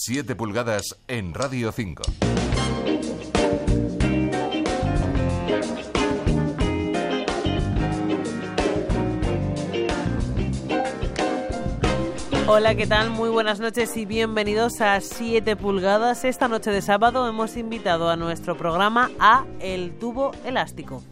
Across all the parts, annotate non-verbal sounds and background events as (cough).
7 pulgadas en Radio 5. Hola, ¿qué tal? Muy buenas noches y bienvenidos a 7 pulgadas. Esta noche de sábado hemos invitado a nuestro programa a El Tubo Elástico.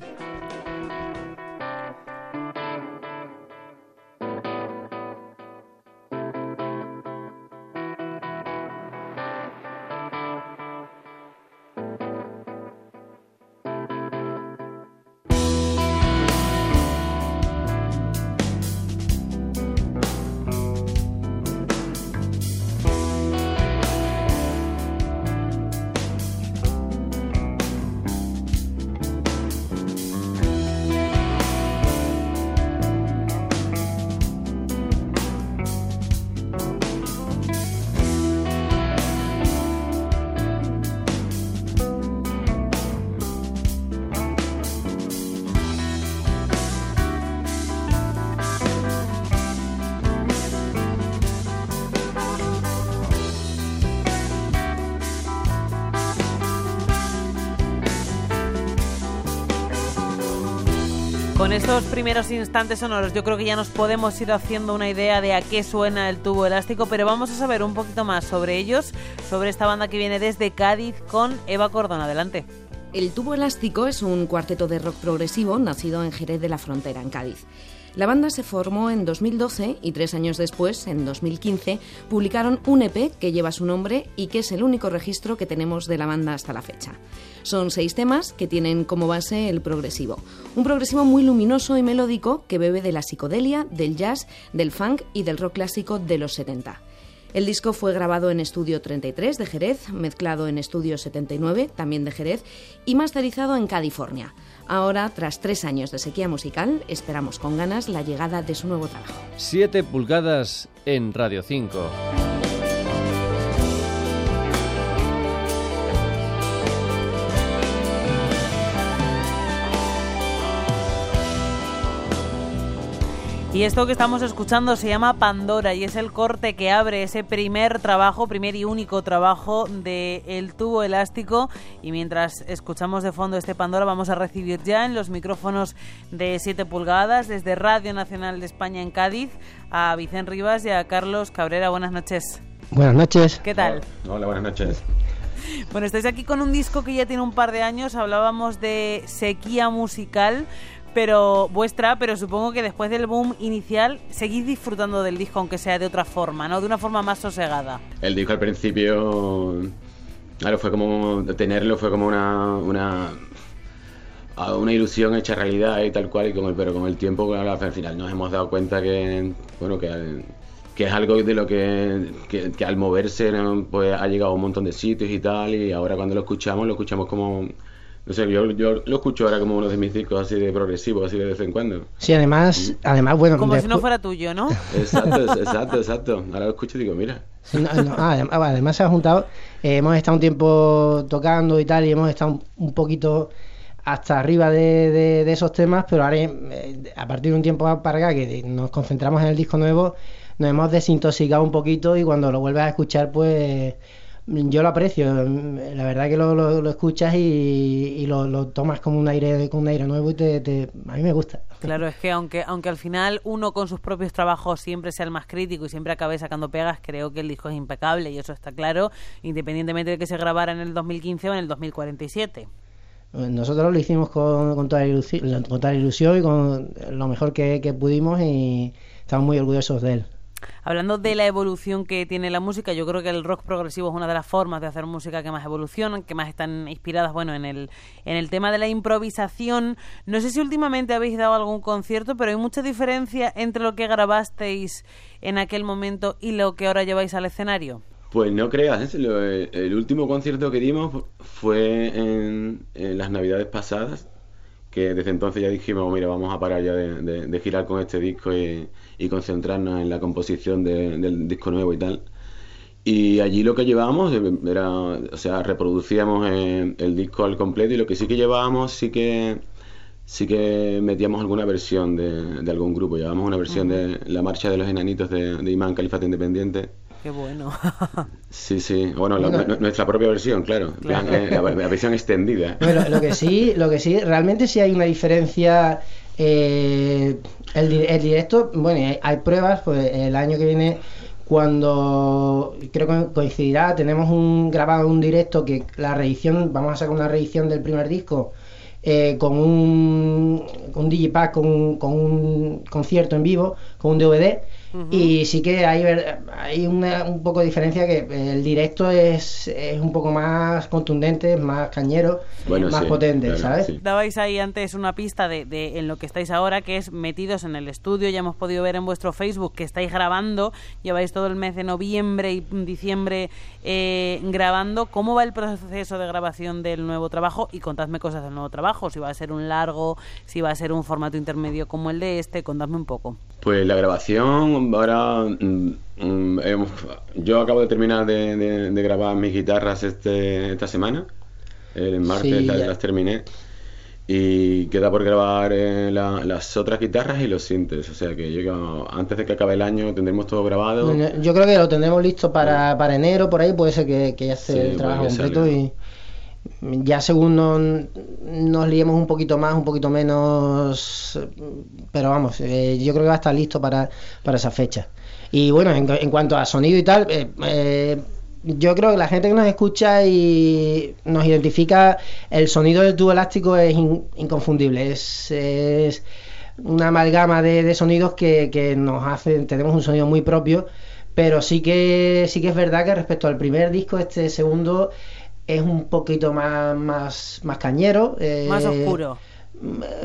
Estos primeros instantes sonoros yo creo que ya nos podemos ir haciendo una idea de a qué suena el tubo elástico, pero vamos a saber un poquito más sobre ellos, sobre esta banda que viene desde Cádiz con Eva Cordón. Adelante. El tubo elástico es un cuarteto de rock progresivo nacido en Jerez de la Frontera, en Cádiz. La banda se formó en 2012 y tres años después, en 2015, publicaron un EP que lleva su nombre y que es el único registro que tenemos de la banda hasta la fecha. Son seis temas que tienen como base el progresivo. Un progresivo muy luminoso y melódico que bebe de la psicodelia, del jazz, del funk y del rock clásico de los 70. El disco fue grabado en Estudio 33 de Jerez, mezclado en Estudio 79, también de Jerez, y masterizado en California. Ahora, tras tres años de sequía musical, esperamos con ganas la llegada de su nuevo trabajo. 7 pulgadas en Radio 5. Y esto que estamos escuchando se llama Pandora y es el corte que abre ese primer trabajo, primer y único trabajo de El tubo elástico. Y mientras escuchamos de fondo este Pandora, vamos a recibir ya en los micrófonos de 7 pulgadas desde Radio Nacional de España en Cádiz a Vicente Rivas y a Carlos Cabrera. Buenas noches. Buenas noches. ¿Qué tal? Hola, buenas noches. Bueno, estáis aquí con un disco que ya tiene un par de años. Hablábamos de sequía musical pero vuestra, pero supongo que después del boom inicial seguís disfrutando del disco, aunque sea de otra forma, ¿no? De una forma más sosegada. El disco al principio, claro, fue como tenerlo fue como una una, ilusión hecha realidad y tal cual, y como, pero con el tiempo, claro, al final nos hemos dado cuenta que, bueno, que, que es algo de lo que, que, que al moverse pues ha llegado a un montón de sitios y tal, y ahora cuando lo escuchamos, lo escuchamos como no sé, yo, yo lo escucho ahora como uno de mis discos así de progresivo, así de vez en cuando. Sí, además, además bueno... Como si no fuera tuyo, ¿no? (laughs) Exacto, exacto, exacto. Ahora lo escucho y digo, mira. No, no, ah, además, además, se ha juntado, eh, hemos estado un tiempo tocando y tal, y hemos estado un, un poquito hasta arriba de, de, de, esos temas, pero ahora, eh, a partir de un tiempo para acá, que nos concentramos en el disco nuevo, nos hemos desintoxicado un poquito y cuando lo vuelves a escuchar, pues yo lo aprecio. La verdad que lo, lo, lo escuchas y, y lo, lo, tomas como un aire, con un aire nuevo y te, te, a mí me gusta. Claro, es que aunque, aunque al final uno con sus propios trabajos siempre sea el más crítico y siempre acabe sacando pegas, creo que el disco es impecable y eso está claro, independientemente de que se grabara en el 2015 o en el 2047. Nosotros lo hicimos con, con, toda, ilusión, con toda ilusión y con lo mejor que, que pudimos y estamos muy orgullosos de él. Hablando de la evolución que tiene la música, yo creo que el rock progresivo es una de las formas de hacer música que más evolucionan, que más están inspiradas, bueno, en el, en el tema de la improvisación. No sé si últimamente habéis dado algún concierto, pero hay mucha diferencia entre lo que grabasteis en aquel momento y lo que ahora lleváis al escenario. Pues no creas, ¿eh? el último concierto que dimos fue en las navidades pasadas que desde entonces ya dijimos, mira, vamos a parar ya de, de, de girar con este disco y, y, concentrarnos en la composición de, del disco nuevo y tal. Y allí lo que llevábamos era, o sea, reproducíamos el, el, disco al completo y lo que sí que llevábamos sí que sí que metíamos alguna versión de, de algún grupo. Llevábamos una versión uh -huh. de La Marcha de los Enanitos de, de Imán Califate Independiente Qué bueno. (laughs) Sí, sí. Bueno, la- Bueno. nuestra propia versión, claro. Eh, la, la versión extendida. Bueno, lo que sí, lo que sí, realmente sí hay una diferencia. eh, el, di- el directo, bueno, hay, hay pruebas, pues el año que viene, cuando creo que coincidirá, tenemos un grabado un directo que la reedición, vamos a sacar una reedición del primer disco. eh, con un, con un digipack, con, un- con un concierto en vivo, con un DVD. Y sí que hay, hay una- un poco de diferencia que el directo es, es un poco más contundente, más cañero, Bueno, más sí, potente, claro, ¿sabes? sí. Dabais ahí antes una pista de, de en lo que estáis ahora, que es metidos en el estudio. Ya hemos podido ver en vuestro Facebook que estáis grabando. Lleváis todo el mes de noviembre y diciembre eh, grabando. ¿Cómo va el proceso de grabación del nuevo trabajo? Y contadme cosas del nuevo trabajo. Si va a ser un largo, si va a ser un formato intermedio como el de este. Contadme un poco. Pues la grabación, ahora mm, mm, hemos- yo acabo de terminar de, de- de grabar mis guitarras este, esta semana. El martes Sí, las, terminé. Y queda por grabar eh, la- las otras guitarras y los sintes. O sea que yo antes de que acabe el año tendremos todo grabado. Yo creo que lo tendremos listo para, para enero, por ahí puede ser que, que ya esté Sí, el trabajo completo y ya según nos, liemos un poquito más, un poquito menos, pero vamos, eh, yo creo que va a estar listo para, para esa fecha. Y bueno, en, cuanto a sonido y tal, eh, eh, yo creo que la gente que nos escucha y nos identifica, el sonido del tubo elástico es in- inconfundible, es, una amalgama de, de sonidos que, que nos hacen, tenemos un sonido muy propio, pero sí que sí que es verdad que respecto al primer disco, este segundo es un poquito más, más, más cañero. eh, Más oscuro.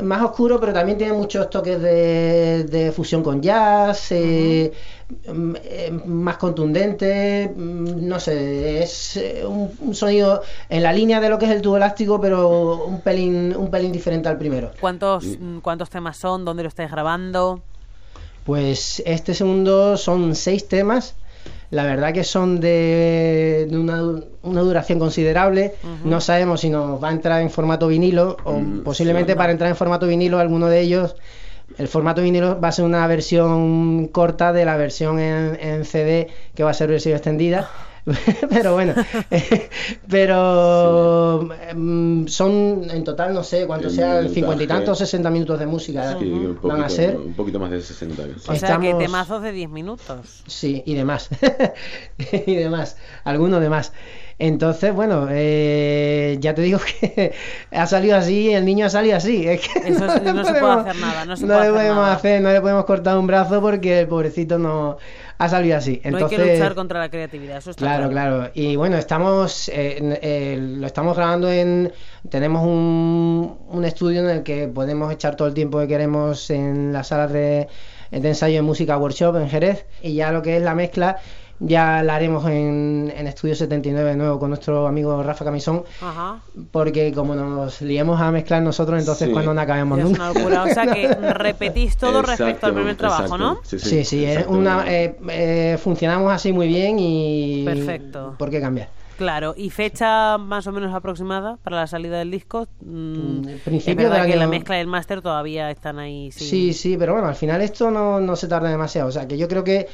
Más oscuro, pero también tiene muchos toques de, de fusión con jazz, eh, eh, más contundente, mm, no sé, es un, un sonido en la línea de lo que es el tubo elástico, pero un pelín, un pelín diferente al primero. ¿Cuántos, mm, ¿Cuántos temas son? ¿Dónde lo estáis grabando? Pues este segundo son seis temas. La verdad que son de, de una, una duración considerable. No sabemos si nos va a entrar en formato vinilo o Mm, posiblemente sí. para entrar en formato vinilo alguno de ellos. El formato vinilo va a ser una versión corta de la versión en, en CD que va a ser versión extendida. (laughs) pero bueno, (laughs) pero mm, son en total no sé cuánto El sea, minutaje. cincuenta y tantos, 60 minutos de música Sí, van a ser. un poquito más de 60. O sea que Estamos- temazos de 10 minutos. Sí, y demás. (laughs) y demás. Algunos demás. Entonces, bueno, eh, ya te digo (laughs) que ha salido así, el niño ha salido así. Es que Eso es- (laughs) no se puede hacer nada, no se puede le hacer podemos nada. hacer, no le podemos cortar un brazo porque el pobrecito no ha salido así. no Entonces, hay que luchar contra la creatividad, eso está Claro, claro. Y bueno, estamos, eh, eh, lo estamos grabando en, tenemos un, un estudio en el que podemos echar todo el tiempo que queremos en las salas de, de ensayo de música workshop en Jerez y ya lo que es la mezcla ya la haremos en, en Estudio 79 de nuevo con nuestro amigo Rafa Camisón Ajá. porque como nos liemos a mezclar nosotros entonces Sí. cuando no acabemos Es nunca. una locura. O sea que (laughs) repetís todo respecto al primer trabajo, exacto. ¿no? Sí, sí, Sí, sí, es una, eh, eh, funcionamos así muy bien y... Perfecto. ¿Por qué cambiar? Claro, ¿y fecha más o menos aproximada para la salida del disco? Mm, Mm, principio es verdad del que la año- mezcla y el máster todavía están ahí. sin- Sí, sí, pero bueno, al final esto no, no se tarda demasiado. O sea, que yo creo que,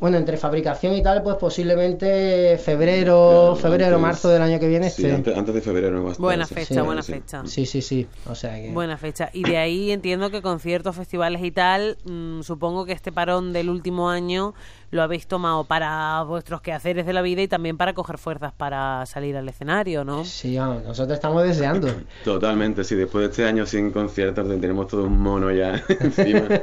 bueno, entre fabricación y tal, pues posiblemente febrero, Claro, febrero, antes- marzo del año que viene Sí, esté. antes, antes de febrero va a estar, Buena sí. fecha, Sí, buena sí. fecha. Sí, sí, sí. O sea que. Buena fecha. Y de ahí entiendo que conciertos, festivales y tal, mm, supongo que este parón del último año lo habéis tomado para vuestros quehaceres de la vida y también para coger fuerzas para salir al escenario, ¿no? Sí, vamos, nosotros estamos deseando. (laughs) Totalmente, sí. Después de este año sin conciertos, tenemos todo un mono ya (laughs) encima. (laughs)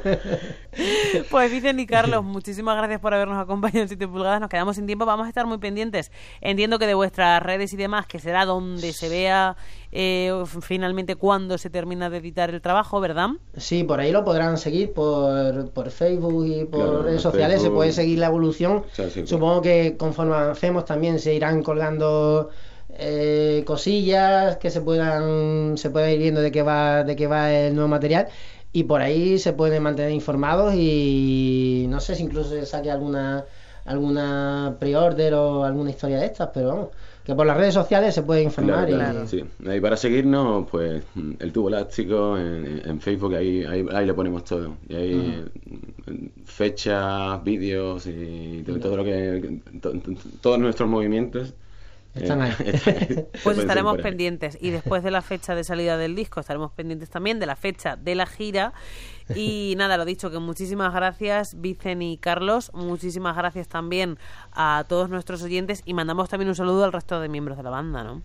Pues Vicen y Carlos, muchísimas gracias por habernos acompañado en 7 pulgadas. Nos quedamos sin tiempo, vamos a estar muy pendientes. Entiendo que de vuestras redes y demás, que será donde se vea eh, finalmente cuándo se termina de editar el trabajo, ¿verdad? Sí, por ahí lo podrán seguir por, por Facebook y por Claro, redes sociales. Se puede seguir la evolución. sí, Supongo que conforme avancemos también se irán colgando eh, cosillas que se puedan se puedan ir viendo de qué va de qué va el nuevo material y por ahí se pueden mantener informados y no sé si incluso se saque alguna alguna pre-order o alguna historia de estas, pero vamos, que por las redes sociales se puede informar. Claro, y- claro, sí. Y para seguirnos, pues el tubo elástico en, en Facebook, ahí, ahí, ahí le ponemos todo. Y ahí fechas, vídeos y todo, todo lo que. to- to- todos nuestros movimientos. Están ahí. (laughs) (laughs) Pues estaremos pendientes. Y después de la fecha de salida del disco estaremos pendientes también de la fecha de la gira. Y (laughs) nada, lo dicho, que muchísimas gracias Vicen y Carlos, muchísimas gracias también a todos nuestros oyentes. Y mandamos también un saludo al resto de miembros de la banda, ¿no?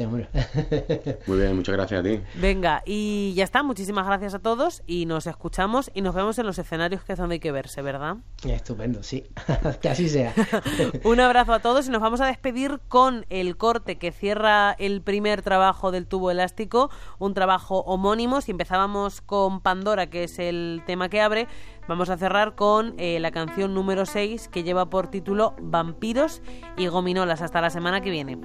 Hombre. (laughs) Muy bien, muchas gracias a ti. Venga, y ya está, muchísimas gracias a todos y nos escuchamos y nos vemos en los escenarios que es donde hay que verse, ¿verdad? Estupendo, sí. (laughs) que así sea. (laughs) Un abrazo a todos y nos vamos a despedir con el corte que cierra el primer trabajo del tubo elástico, un trabajo homónimo. Si empezábamos con Pandora, que es el tema que abre, vamos a cerrar con eh, la canción número 6 que lleva por título Vampiros y Gominolas. Hasta la semana que viene.